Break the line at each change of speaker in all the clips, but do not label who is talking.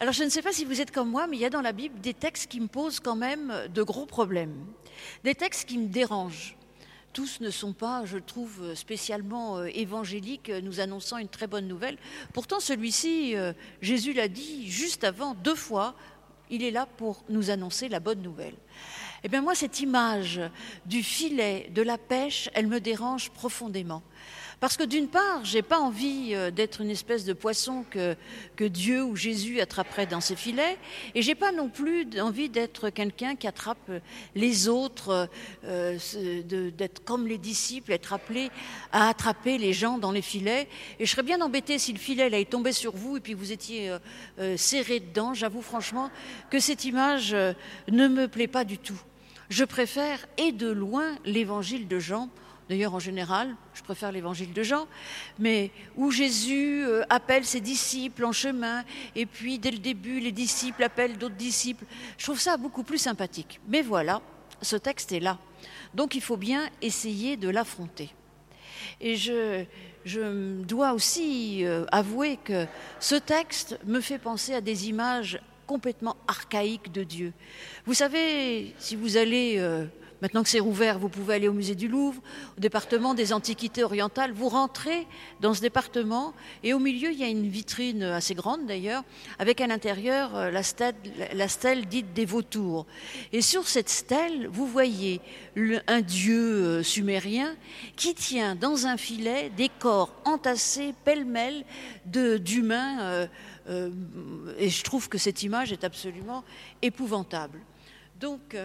Alors je ne sais pas si vous êtes comme moi, mais il y a dans la Bible des textes qui me posent quand même de gros problèmes, des textes qui me dérangent. Tous ne sont pas, je trouve, spécialement euh, évangéliques, nous annonçant une très bonne nouvelle. Pourtant, celui-ci, euh, Jésus l'a dit juste avant, deux fois, il est là pour nous annoncer la bonne nouvelle. Eh bien moi, cette image du filet, de la pêche, elle me dérange profondément. Parce que d'une part, j'ai pas envie euh, d'être une espèce de poisson que, Dieu ou Jésus attraperait dans ses filets, et j'ai pas non plus envie d'être quelqu'un qui attrape euh, les autres, euh, d'être comme les disciples, être appelé à attraper les gens dans les filets. Et je serais bien embêté si le filet allait tomber sur vous et puis vous étiez serré dedans. J'avoue franchement que cette image ne me plaît pas du tout. Je préfère, et de loin, l'évangile de Jean D'ailleurs, en général, je préfère l'évangile de Jean, mais où Jésus euh, appelle ses disciples en chemin, et puis dès le début, les disciples appellent d'autres disciples. Je trouve ça beaucoup plus sympathique. Mais voilà, ce texte est là. Donc il faut bien essayer de l'affronter. Et je, je dois aussi euh, avouer que ce texte me fait penser à des images complètement archaïques de Dieu. Vous savez, si vous allez euh, Maintenant que c'est rouvert, vous pouvez aller au musée du Louvre, au département des antiquités orientales. Vous rentrez dans ce département et au milieu, il y a une vitrine assez grande d'ailleurs, avec à l'intérieur euh, la stèle, dite des vautours. Et sur cette stèle, vous voyez un dieu euh, sumérien qui tient dans un filet des corps entassés pêle-mêle d'humains. Euh, et je trouve que cette image est absolument épouvantable. Donc,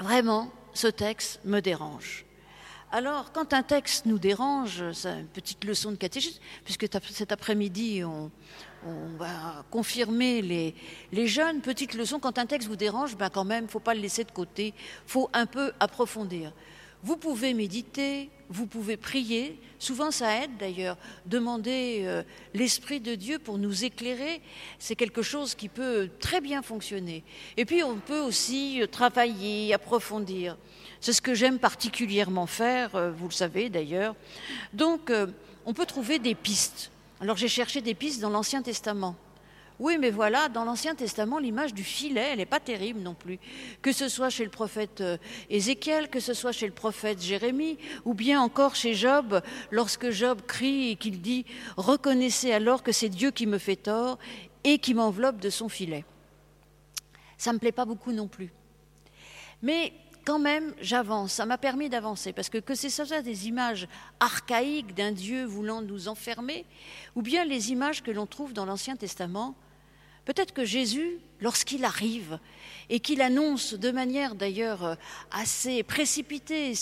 Vraiment, ce texte me dérange. Alors, quand un texte nous dérange, c'est une petite leçon de catéchisme, puisque cet après-midi, on, va confirmer les, jeunes. Petite leçon, quand un texte vous dérange, ben quand même, il ne faut pas le laisser de côté, il faut un peu approfondir. Vous pouvez méditer, vous pouvez prier. Souvent, ça aide d'ailleurs. Demander euh, l'Esprit de Dieu pour nous éclairer, c'est quelque chose qui peut très bien fonctionner. Et puis, on peut aussi euh, travailler, approfondir. C'est ce que j'aime particulièrement faire, euh, vous le savez d'ailleurs. Donc, on peut trouver des pistes. Alors, j'ai cherché des pistes dans l'Ancien Testament. Oui, mais voilà, dans l'Ancien Testament, l'image du filet, elle n'est pas terrible non plus. Que ce soit chez le prophète euh, Ézéchiel, que ce soit chez le prophète Jérémie, ou bien encore chez Job, lorsque Job crie et qu'il dit Reconnaissez alors que c'est Dieu qui me fait tort et qui m'enveloppe de son filet. Ça ne me plaît pas beaucoup non plus. Mais quand même, j'avance. Ça m'a permis d'avancer. Parce que que c'est ça des images archaïques d'un Dieu voulant nous enfermer, ou bien les images que l'on trouve dans l'Ancien Testament, Peut-être que Jésus, lorsqu'il arrive et qu'il annonce de manière d'ailleurs euh, assez précipitée,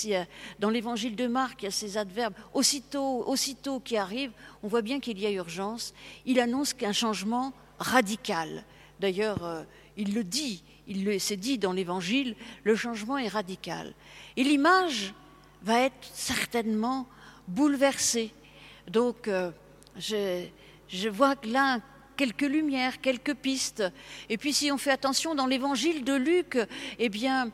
dans l'évangile de Marc, il y a ces adverbes, aussitôt, aussitôt qui arrive, on voit bien qu'il y a urgence, il annonce qu'un changement radical. D'ailleurs, euh, il le dit, il s'est dit dans l'évangile, le changement est radical. Et l'image va être certainement bouleversée. Donc, euh, je, vois là quelques lumières, quelques pistes. Et puis si on fait attention dans l'évangile de Luc, eh bien,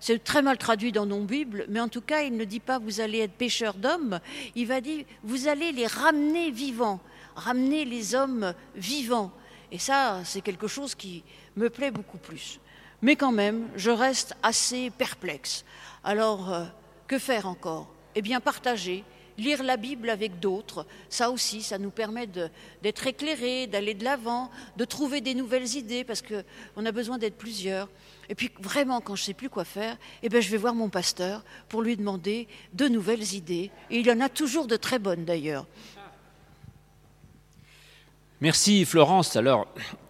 c'est très mal traduit dans nos Bibles, mais en tout cas, il ne dit pas vous allez être pêcheurs d'hommes, il va dire vous allez les ramener vivants, ramener les hommes vivants. Et ça, c'est quelque chose qui me plaît beaucoup plus. Mais quand même, je reste assez perplexe. Alors, euh, que faire encore? Eh bien, partager, lire la Bible avec d'autres, ça aussi, ça nous permet d'être éclairés, d'aller de l'avant, de trouver des nouvelles idées, parce qu'on a besoin d'être plusieurs. Et puis vraiment, quand je ne sais plus quoi faire, eh ben, je vais voir mon pasteur pour lui demander de nouvelles idées. Et il en a toujours de très bonnes d'ailleurs.
Merci Florence. Alors,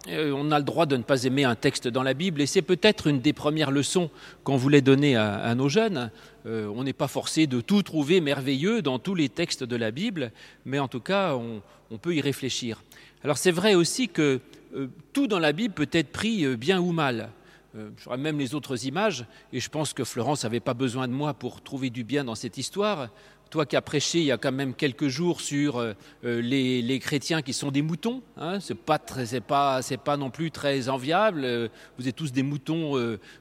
euh, on a le droit de ne pas aimer un texte dans la Bible et c'est peut-être une des premières leçons qu'on voulait donner à, nos jeunes. Euh, on n'est pas forcé de tout trouver merveilleux dans tous les textes de la Bible, mais en tout cas, on, peut y réfléchir. Alors c'est vrai aussi que euh, tout dans la Bible peut être pris bien ou mal. J'aurais même les autres images, et je pense que Florence n'avait pas besoin de moi pour trouver du bien dans cette histoire toi qui as prêché il y a quand même quelques jours sur euh, euh, les, chrétiens qui sont des moutons, hein, c'est pas pas, pas non plus très enviable. Euh, vous êtes tous des moutons,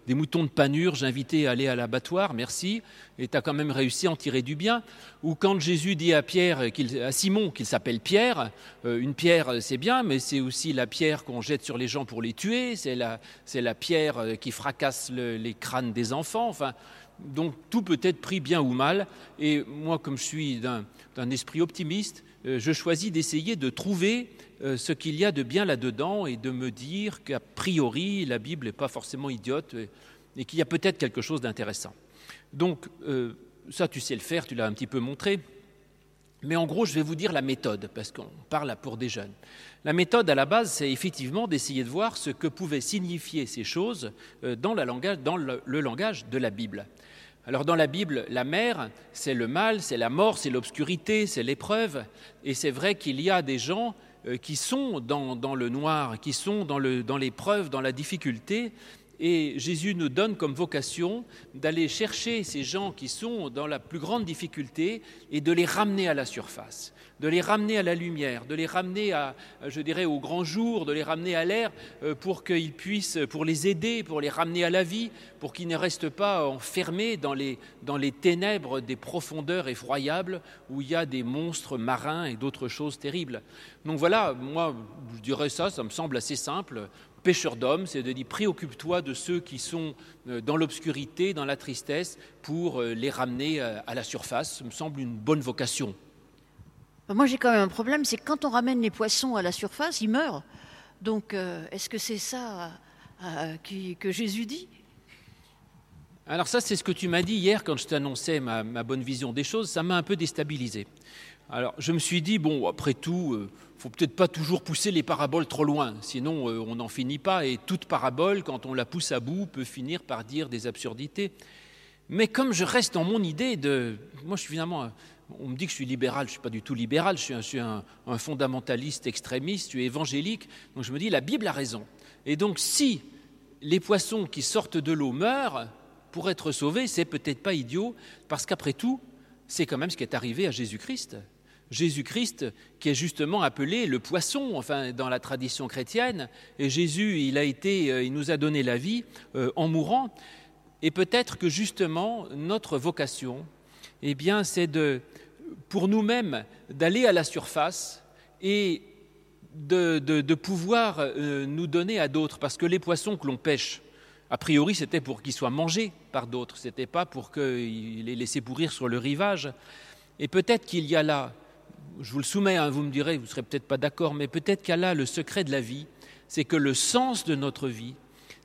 des moutons de panure. J'invitais à aller à l'abattoir, merci. Et tu as quand même réussi à en tirer du bien. Ou quand Jésus dit à Pierre, à Simon, qu'il s'appelle Pierre, une pierre c'est bien, mais c'est aussi la pierre qu'on jette sur les gens pour les tuer. C'est la, la pierre qui fracasse les crânes des enfants. Enfin, donc tout peut être pris bien ou mal. Et moi, comme je suis d'un esprit optimiste, euh, je choisis d'essayer de trouver euh, ce qu'il y a de bien là-dedans et de me dire qu'a priori, la Bible n'est pas forcément idiote et, qu'il y a peut-être quelque chose d'intéressant. Donc, euh, ça, tu sais le faire, tu l'as un petit peu montré. Mais en gros, je vais vous dire la méthode, parce qu'on parle pour des jeunes. La méthode, à la base, c'est effectivement d'essayer de voir ce que pouvaient signifier ces choses dans, dans le langage de la Bible. Alors dans la Bible, la mer, c'est le mal, c'est la mort, c'est l'obscurité, c'est l'épreuve. Et c'est vrai qu'il y a des gens euh, qui sont dans, le noir, qui sont dans l'épreuve, dans, dans la difficulté. Et Jésus nous donne comme vocation d'aller chercher ces gens qui sont dans la plus grande difficulté et de les ramener à la surface de les ramener à la lumière, de les ramener à, je dirais, au grand jour, de les ramener à l'air euh, pour qu'ils puissent, pour les aider, pour les ramener à la vie, pour qu'ils ne restent pas enfermés dans les, dans les ténèbres des profondeurs effroyables où il y a des monstres marins et d'autres choses terribles. Donc voilà, moi, je dirais ça, ça me semble assez simple pêcheur d'hommes, c'est de dire préoccupe-toi de ceux qui sont euh, dans l'obscurité, dans la tristesse, pour euh, les ramener à la surface. Ça me semble une bonne vocation.
Moi, j'ai quand même un problème, c'est que quand on ramène les poissons à la surface, ils meurent. Donc, euh, est-ce que c'est ça euh, que Jésus dit?
Alors ça, c'est ce que tu m'as dit hier quand je t'annonçais ma, bonne vision des choses. Ça m'a un peu déstabilisé. Alors, je me suis dit, bon, après tout, euh, faut peut-être pas toujours pousser les paraboles trop loin, sinon on n'en finit pas. Et toute parabole, quand on la pousse à bout, peut finir par dire des absurdités. Mais comme je reste dans mon idée de... Moi, je suis finalement on me dit que je suis libéral, je ne suis pas du tout libéral, je suis, un, fondamentaliste extrémiste, je suis évangélique, donc je me dis la Bible a raison. Et donc si les poissons qui sortent de l'eau meurent, pour être sauvés, c'est peut-être pas idiot, parce qu'après tout, c'est quand même ce qui est arrivé à Jésus-Christ. Jésus-Christ, qui est justement appelé le poisson, enfin dans la tradition chrétienne, et Jésus, il a été, euh, il nous a donné la vie euh, en mourant, et peut-être que justement notre vocation, eh bien, c'est de, pour nous-mêmes d'aller à la surface et de, pouvoir euh, nous donner à d'autres. Parce que les poissons que l'on pêche, a priori, c'était pour qu'ils soient mangés par d'autres, ce n'était pas pour qu'ils les laissaient pourrir sur le rivage. Et peut-être qu'il y a là, je vous le soumets, hein, vous me direz, vous ne serez peut-être pas d'accord, mais peut-être qu'il y a là le secret de la vie, c'est que le sens de notre vie,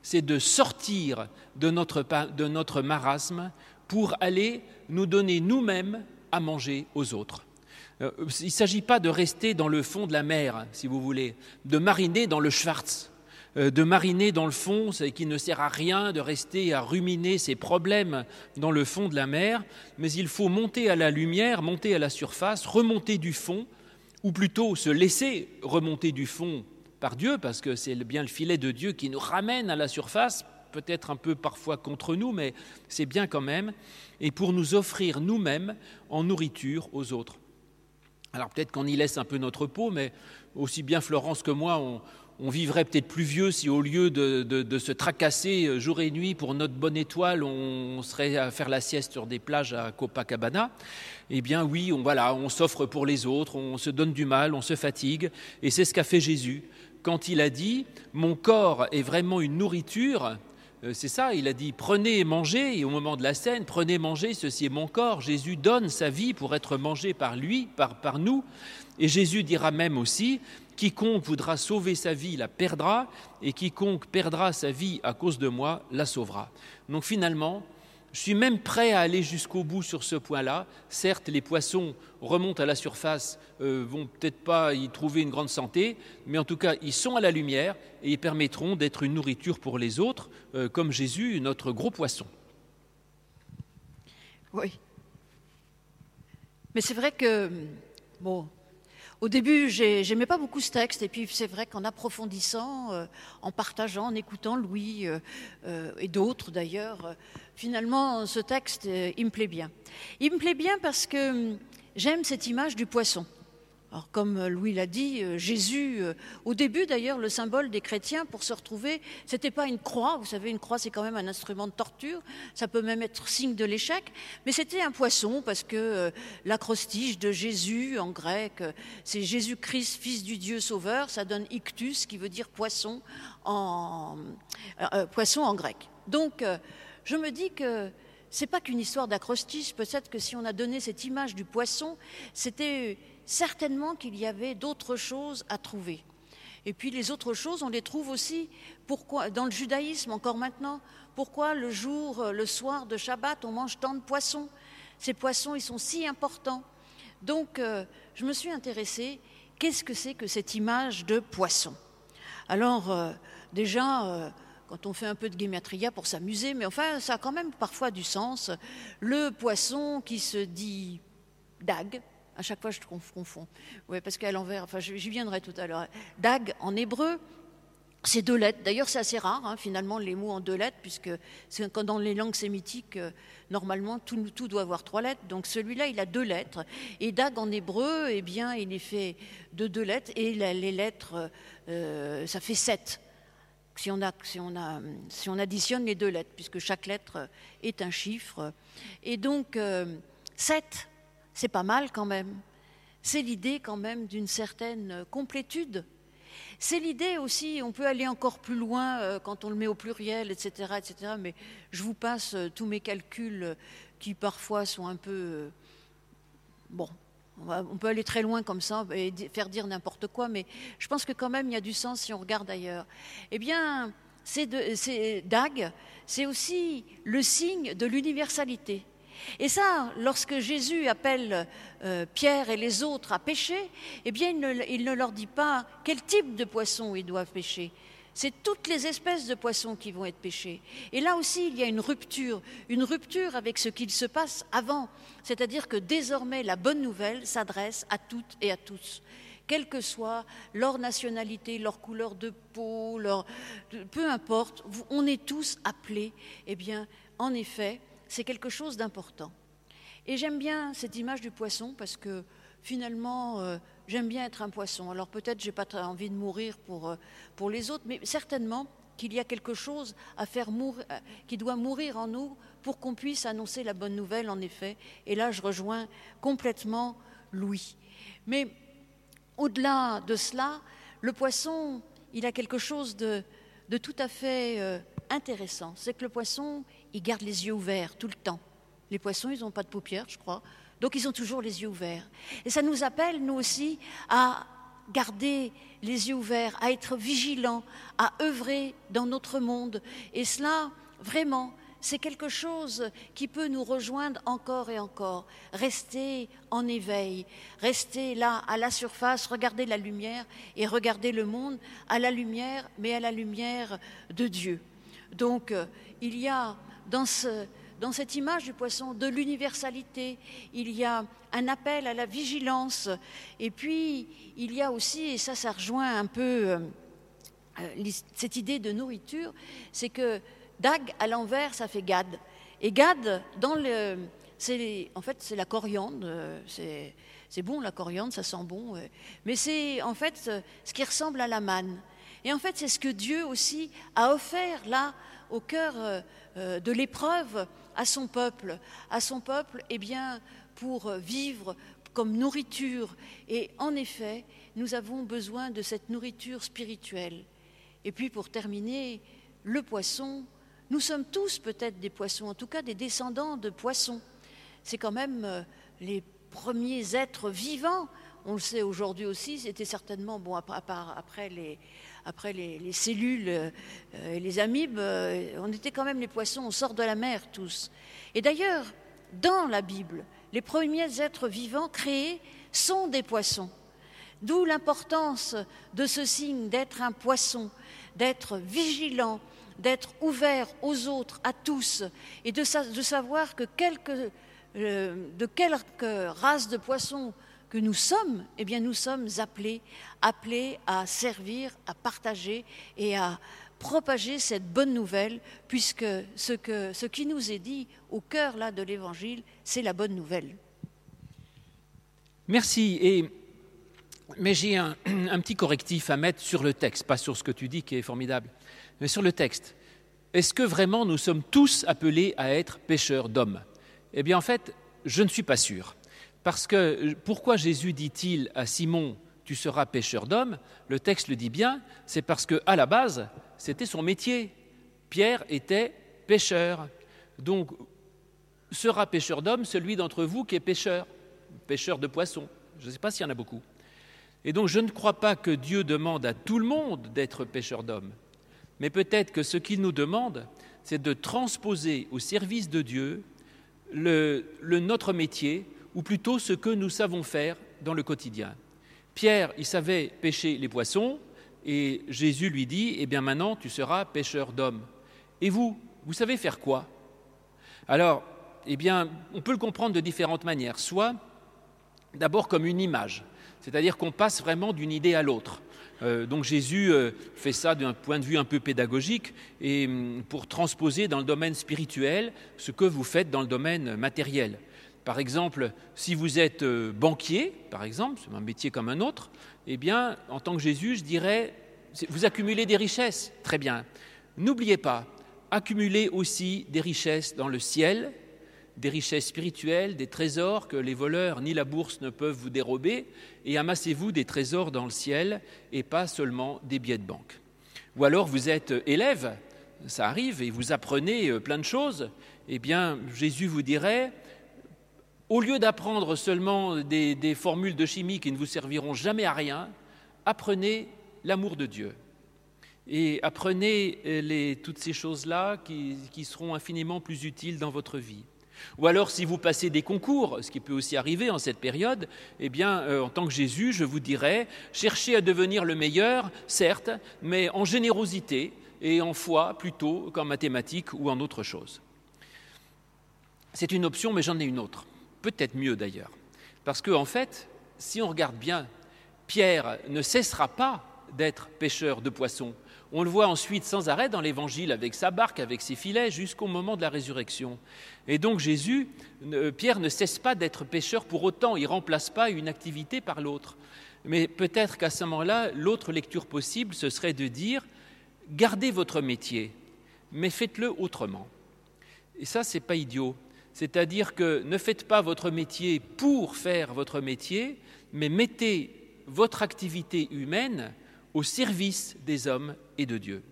c'est de sortir de notre, de notre marasme pour aller nous donner nous-mêmes à manger aux autres. Euh, il ne s'agit pas de rester dans le fond de la mer, si vous voulez, de mariner dans le Schwarz, euh, de mariner dans le fond, c'est qui ne sert à rien de rester à ruminer ses problèmes dans le fond de la mer, mais il faut monter à la lumière, monter à la surface, remonter du fond, ou plutôt se laisser remonter du fond par Dieu, parce que c'est bien le filet de Dieu qui nous ramène à la surface peut-être un peu parfois contre nous, mais c'est bien quand même, et pour nous offrir nous-mêmes en nourriture aux autres. Alors peut-être qu'on y laisse un peu notre peau, mais aussi bien Florence que moi, on, vivrait peut-être plus vieux si au lieu de, se tracasser jour et nuit pour notre bonne étoile, on serait à faire la sieste sur des plages à Copacabana. Eh bien oui, on, voilà, on s'offre pour les autres, on se donne du mal, on se fatigue, et c'est ce qu'a fait Jésus quand il a dit, mon corps est vraiment une nourriture euh, c'est ça, il a dit prenez et mangez, et au moment de la scène, prenez mangez, ceci est mon corps. Jésus donne sa vie pour être mangé par lui, par, par nous. Et Jésus dira même aussi quiconque voudra sauver sa vie la perdra, et quiconque perdra sa vie à cause de moi la sauvera. Donc finalement, je suis même prêt à aller jusqu'au bout sur ce point-là. Certes, les poissons remontent à la surface, euh, vont peut-être pas y trouver une grande santé, mais en tout cas, ils sont à la lumière et ils permettront d'être une nourriture pour les autres, euh, comme Jésus, notre gros poisson.
Oui. Mais c'est vrai que, bon, au début, j'aimais pas beaucoup ce texte, et puis c'est vrai qu'en approfondissant, euh, en partageant, en écoutant Louis euh, et d'autres d'ailleurs, finalement, ce texte, il me plaît bien. Il me plaît bien parce que hum, j'aime cette image du poisson. Alors, comme Louis l'a dit, euh, Jésus, euh, au début d'ailleurs, le symbole des chrétiens pour se retrouver, c'était pas une croix. Vous savez, une croix, c'est quand même un instrument de torture. Ça peut même être signe de l'échec. Mais c'était un poisson parce que euh, l'acrostiche de Jésus en grec, c'est Jésus-Christ, fils du Dieu sauveur. Ça donne ictus, qui veut dire poisson en, poisson en grec. Donc, je me dis que c'est pas qu'une histoire d'acrostiche. Peut-être que si on a donné cette image du poisson, c'était certainement qu'il y avait d'autres choses à trouver. Et puis les autres choses, on les trouve aussi pourquoi, dans le judaïsme encore maintenant. Pourquoi le jour, le soir de Shabbat, on mange tant de poissons? Ces poissons, ils sont si importants. Donc, euh, je me suis intéressée, qu'est-ce que c'est que cette image de poisson? Alors, euh, déjà, euh, quand on fait un peu de guématria pour s'amuser, mais enfin, ça a quand même parfois du sens. Le poisson qui se dit dague, à chaque fois, je confonds. Oui, parce qu'à l'envers, enfin, j'y viendrai tout à l'heure. Dag, en hébreu, c'est deux lettres. D'ailleurs, c'est assez rare, hein, finalement, les mots en deux lettres, puisque dans les langues sémitiques, euh, normalement, tout, tout, doit avoir trois lettres. Donc celui-là, il a deux lettres. Et dag, en hébreu, eh bien, il est fait de deux lettres, et les lettres, euh, ça fait sept. Si on, additionne les deux lettres, puisque chaque lettre est un chiffre. Et donc, euh, sept, c'est pas mal quand même. C'est l'idée quand même d'une certaine complétude. C'est l'idée aussi, on peut aller encore plus loin euh, quand on le met au pluriel, etc., etc. Mais je vous passe euh, tous mes calculs euh, qui parfois sont un peu... bon, on peut aller très loin comme ça et faire dire n'importe quoi, mais je pense que quand même il y a du sens si on regarde ailleurs. Eh bien, c'est DAG, c'est aussi le signe de l'universalité. Et ça, lorsque Jésus appelle euh, Pierre et les autres à pêcher, eh bien, il ne, leur dit pas quel type de poisson ils doivent pêcher. C'est toutes les espèces de poissons qui vont être pêchées. Et là aussi, il y a une rupture, une rupture avec ce qu'il se passe avant. C'est-à-dire que désormais, la bonne nouvelle s'adresse à toutes et à tous quelle que soit leur nationalité, leur couleur de peau, peu importe, on est tous appelés, eh bien, en effet, c'est quelque chose d'important. Et j'aime bien cette image du poisson parce que finalement, euh, j'aime bien être un poisson. Alors peut-être j'ai pas envie de mourir pour, euh, pour les autres, mais certainement qu'il y a quelque chose à faire mourir, euh, qui doit mourir en nous pour qu'on puisse annoncer la bonne nouvelle, en effet. Et là, je rejoins complètement Louis. Mais au-delà de cela, le poisson, il a quelque chose de, tout à fait intéressant. C'est que le poisson, ils gardent les yeux ouverts tout le temps. Les poissons, ils n'ont pas de paupières, je crois. Donc ils ont toujours les yeux ouverts. Et ça nous appelle, nous aussi, à garder les yeux ouverts, à être vigilants, à œuvrer dans notre monde. Et cela, vraiment, c'est quelque chose qui peut nous rejoindre encore et encore. Rester en éveil, rester là à la surface, regarder la lumière et regarder le monde à la lumière, mais à la lumière de Dieu. Donc, euh, il y a dans, cette image du poisson de l'universalité, il y a un appel à la vigilance, et puis il y a aussi, et ça, ça rejoint un peu euh, euh, cette idée de nourriture, c'est que dag à l'envers, ça fait gad. Et gad, dans le, en fait, c'est la coriandre, c'est, c'est bon la coriandre, ça sent bon, mais c'est en fait ce qui ressemble à la manne. Et en fait, c'est ce que Dieu aussi a offert là au cœur euh, euh, de l'épreuve à son peuple, à son peuple, eh bien, pour vivre comme nourriture. Et en effet, nous avons besoin de cette nourriture spirituelle. Et puis, pour terminer, le poisson. Nous sommes tous peut-être des poissons, en tout cas des descendants de poissons. C'est quand même euh, les premiers êtres vivants. On le sait aujourd'hui aussi, c'était certainement, bon, après les, après les, cellules euh, et les amibes, euh, on était quand même les poissons, on sort de la mer tous. Et d'ailleurs, dans la Bible, les premiers êtres vivants créés sont des poissons. D'où l'importance de ce signe d'être un poisson, d'être vigilant, d'être ouvert aux autres, à tous, et de, savoir que euh, de quelque race de poissons que nous sommes, eh bien nous sommes appelés, appelés à servir, à partager et à propager cette bonne nouvelle, puisque ce, que, ce qui nous est dit au cœur là de l'Évangile, c'est la bonne nouvelle.
Merci. Et, mais j'ai un, petit correctif à mettre sur le texte, pas sur ce que tu dis qui est formidable, mais sur le texte. Est-ce que vraiment nous sommes tous appelés à être pêcheurs d'hommes? Eh bien en fait, je ne suis pas sûr. Parce que pourquoi Jésus dit-il à Simon, tu seras pêcheur d'hommes Le texte le dit bien, c'est parce que à la base, c'était son métier. Pierre était pêcheur. Donc, sera pêcheur d'hommes celui d'entre vous qui est pêcheur, pêcheur de poissons. Je ne sais pas s'il y en a beaucoup. Et donc, je ne crois pas que Dieu demande à tout le monde d'être pêcheur d'hommes. Mais peut-être que ce qu'il nous demande, c'est de transposer au service de Dieu le, notre métier, ou plutôt ce que nous savons faire dans le quotidien. Pierre, il savait pêcher les poissons, et Jésus lui dit, eh bien maintenant, tu seras pêcheur d'hommes. Et vous, vous savez faire quoi? Alors, eh bien, on peut le comprendre de différentes manières. Soit, d'abord comme une image, c'est-à-dire qu'on passe vraiment d'une idée à l'autre. Euh, donc Jésus euh, fait ça d'un point de vue un peu pédagogique et hum, pour transposer dans le domaine spirituel ce que vous faites dans le domaine matériel. Par exemple, si vous êtes euh, banquier, par exemple, c'est un métier comme un autre, eh bien, en tant que Jésus, je dirais, vous accumulez des richesses, très bien. N'oubliez pas, accumulez aussi des richesses dans le ciel, des richesses spirituelles, des trésors que les voleurs ni la bourse ne peuvent vous dérober, et amassez-vous des trésors dans le ciel et pas seulement des billets de banque. Ou alors vous êtes élève, ça arrive, et vous apprenez euh, plein de choses, eh bien, Jésus vous dirait, au lieu d'apprendre seulement des, formules de chimie qui ne vous serviront jamais à rien, apprenez l'amour de Dieu. Et apprenez euh, toutes ces choses-là qui, qui, seront infiniment plus utiles dans votre vie. Ou alors, si vous passez des concours, ce qui peut aussi arriver en cette période, eh bien, euh, en tant que Jésus, je vous dirais, cherchez à devenir le meilleur, certes, mais en générosité et en foi plutôt qu'en mathématiques ou en autre chose. C'est une option, mais j'en ai une autre peut-être mieux d'ailleurs. Parce qu'en en fait, si on regarde bien, Pierre ne cessera pas d'être pêcheur de poissons. On le voit ensuite sans arrêt dans l'Évangile avec sa barque, avec ses filets, jusqu'au moment de la résurrection. Et donc Jésus, Pierre ne cesse pas d'être pêcheur pour autant, il ne remplace pas une activité par l'autre. Mais peut-être qu'à ce moment-là, l'autre lecture possible, ce serait de dire, gardez votre métier, mais faites-le autrement. Et ça, c'est pas idiot. C'est-à-dire que ne faites pas votre métier pour faire votre métier, mais mettez votre activité humaine au service des hommes et de Dieu.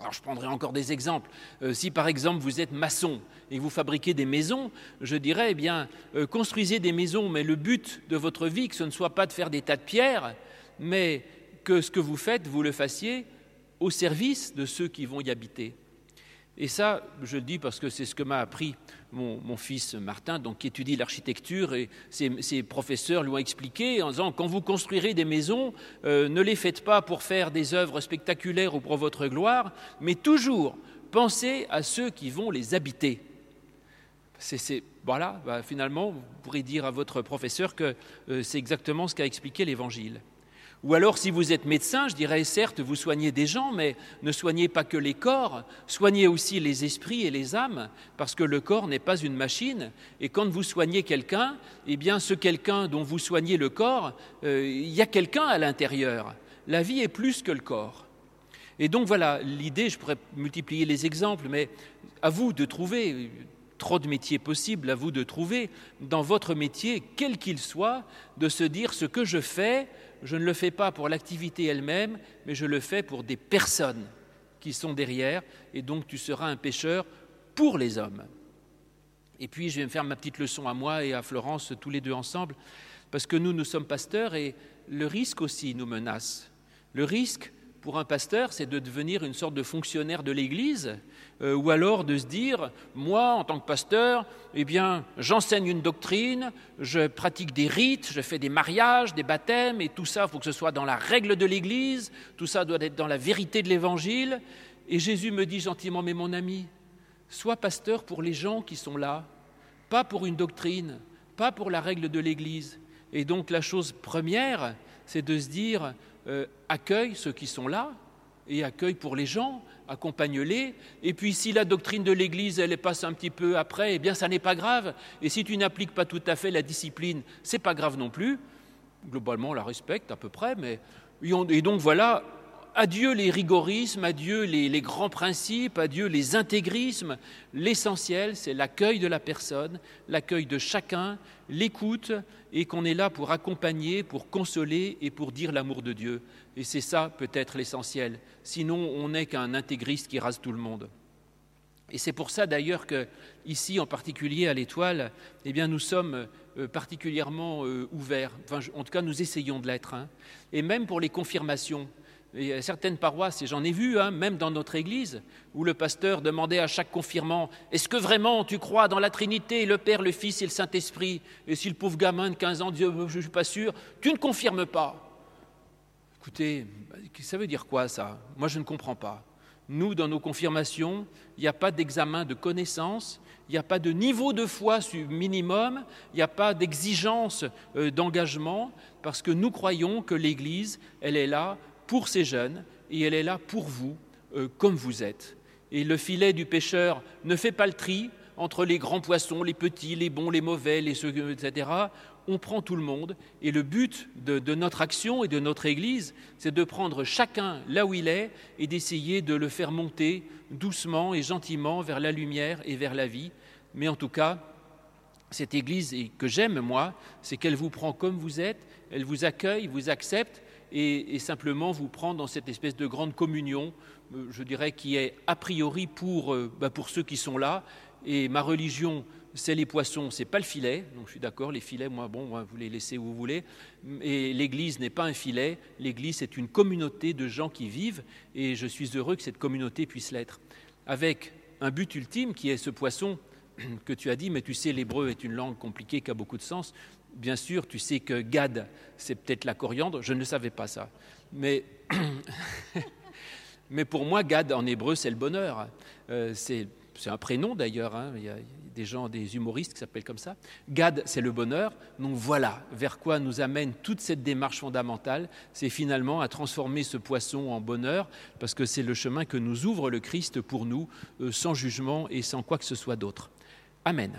Alors je prendrai encore des exemples. Euh, si par exemple vous êtes maçon et vous fabriquez des maisons, je dirais, eh bien, euh, construisez des maisons, mais le but de votre vie, que ce ne soit pas de faire des tas de pierres, mais que ce que vous faites, vous le fassiez au service de ceux qui vont y habiter. Et ça, je le dis parce que c'est ce que m'a appris mon, fils Martin, donc, qui étudie l'architecture, et ses, professeurs lui ont expliqué en disant quand vous construirez des maisons, euh, ne les faites pas pour faire des œuvres spectaculaires ou pour votre gloire, mais toujours pensez à ceux qui vont les habiter. Voilà, bah, finalement, vous pourrez dire à votre professeur que euh, c'est exactement ce qu'a expliqué l'Évangile. Ou alors, si vous êtes médecin, je dirais, certes, vous soignez des gens, mais ne soignez pas que les corps, soignez aussi les esprits et les âmes, parce que le corps n'est pas une machine. Et quand vous soignez quelqu'un, eh bien, ce quelqu'un dont vous soignez le corps, euh, il y a quelqu'un à l'intérieur. La vie est plus que le corps. Et donc voilà, l'idée, je pourrais multiplier les exemples, mais à vous de trouver trop de métiers possibles, à vous de trouver dans votre métier, quel qu'il soit, de se dire ce que je fais, je ne le fais pas pour l'activité elle-même, mais je le fais pour des personnes qui sont derrière, et donc tu seras un pêcheur pour les hommes. Et puis je vais me faire ma petite leçon à moi et à Florence, tous les deux ensemble, parce que nous, nous sommes pasteurs et le risque aussi nous menace. Le risque, pour un pasteur, c'est de devenir une sorte de fonctionnaire de l'Église, euh, ou alors de se dire, moi, en tant que pasteur, eh bien, j'enseigne une doctrine, je pratique des rites, je fais des mariages, des baptêmes, et tout ça, il faut que ce soit dans la règle de l'Église, tout ça doit être dans la vérité de l'Évangile. Et Jésus me dit gentiment, mais mon ami, sois pasteur pour les gens qui sont là, pas pour une doctrine, pas pour la règle de l'Église, Et donc la chose première, c'est de se dire, euh, accueille ceux qui sont là et accueille pour les gens, accompagne-les. Et puis si la doctrine de l'Église, elle passe un petit peu après, eh bien ça n'est pas grave. Et si tu n'appliques pas tout à fait la discipline, c'est pas grave non plus. Globalement, on la respecte à peu près, mais et donc voilà, adieu les rigorismes, adieu les, grands principes, adieu les intégrismes. L'essentiel, c'est l'accueil de la personne, l'accueil de chacun, l'écoute, et qu'on est là pour accompagner, pour consoler et pour dire l'amour de Dieu. Et c'est ça peut-être l'essentiel. Sinon, on n'est qu'un intégriste qui rase tout le monde. Et c'est pour ça d'ailleurs que ici, en particulier à l'Étoile, eh bien, nous sommes euh, particulièrement euh, ouverts. En tout cas, nous essayons de l'être. Hein. Et même pour les confirmations. Il y a certaines paroisses, et j'en ai vu, hein, même dans notre Église, où le pasteur demandait à chaque confirmant Est-ce que vraiment tu crois dans la Trinité, le Père, le Fils et le Saint-Esprit? Et si le pauvre gamin de 15 ans oh, Je ne suis pas sûr, tu ne confirmes pas. Écoutez, ça veut dire quoi ça? Moi, je ne comprends pas. Nous, dans nos confirmations, il n'y a pas d'examen de connaissance, il n'y a pas de niveau de foi minimum, il n'y a pas d'exigence euh, d'engagement, parce que nous croyons que l'Église, elle est là pour ces jeunes et elle est là pour vous euh, comme vous êtes. Et le filet du pêcheur ne fait pas le tri entre les grands poissons, les petits, les bons, les mauvais, les ceux, etc. On prend tout le monde et le but de, de notre action et de notre Église, c'est de prendre chacun là où il est et d'essayer de le faire monter doucement et gentiment vers la lumière et vers la vie. Mais en tout cas, cette Église que j'aime, moi, c'est qu'elle vous prend comme vous êtes, elle vous accueille, vous accepte, et, simplement vous prendre dans cette espèce de grande communion, euh, je dirais, qui est a priori pour, euh, bah, pour ceux qui sont là. Et ma religion, c'est les poissons, c'est pas le filet. Donc je suis d'accord, les filets, moi, bon, vous les laissez où vous voulez. Et l'Église n'est pas un filet. L'Église, c'est une communauté de gens qui vivent. Et je suis heureux que cette communauté puisse l'être. Avec un but ultime qui est ce poisson que tu as dit, mais tu sais, l'hébreu est une langue compliquée qui a beaucoup de sens. Bien sûr, tu sais que Gad, c'est peut-être la coriandre, je ne savais pas ça. Mais, mais pour moi, Gad en hébreu, c'est le bonheur. Euh, c'est un prénom d'ailleurs, hein. il y a des gens, des humoristes qui s'appellent comme ça. Gad, c'est le bonheur. Donc voilà vers quoi nous amène toute cette démarche fondamentale, c'est finalement à transformer ce poisson en bonheur, parce que c'est le chemin que nous ouvre le Christ pour nous, euh, sans jugement et sans quoi que ce soit d'autre. Amen.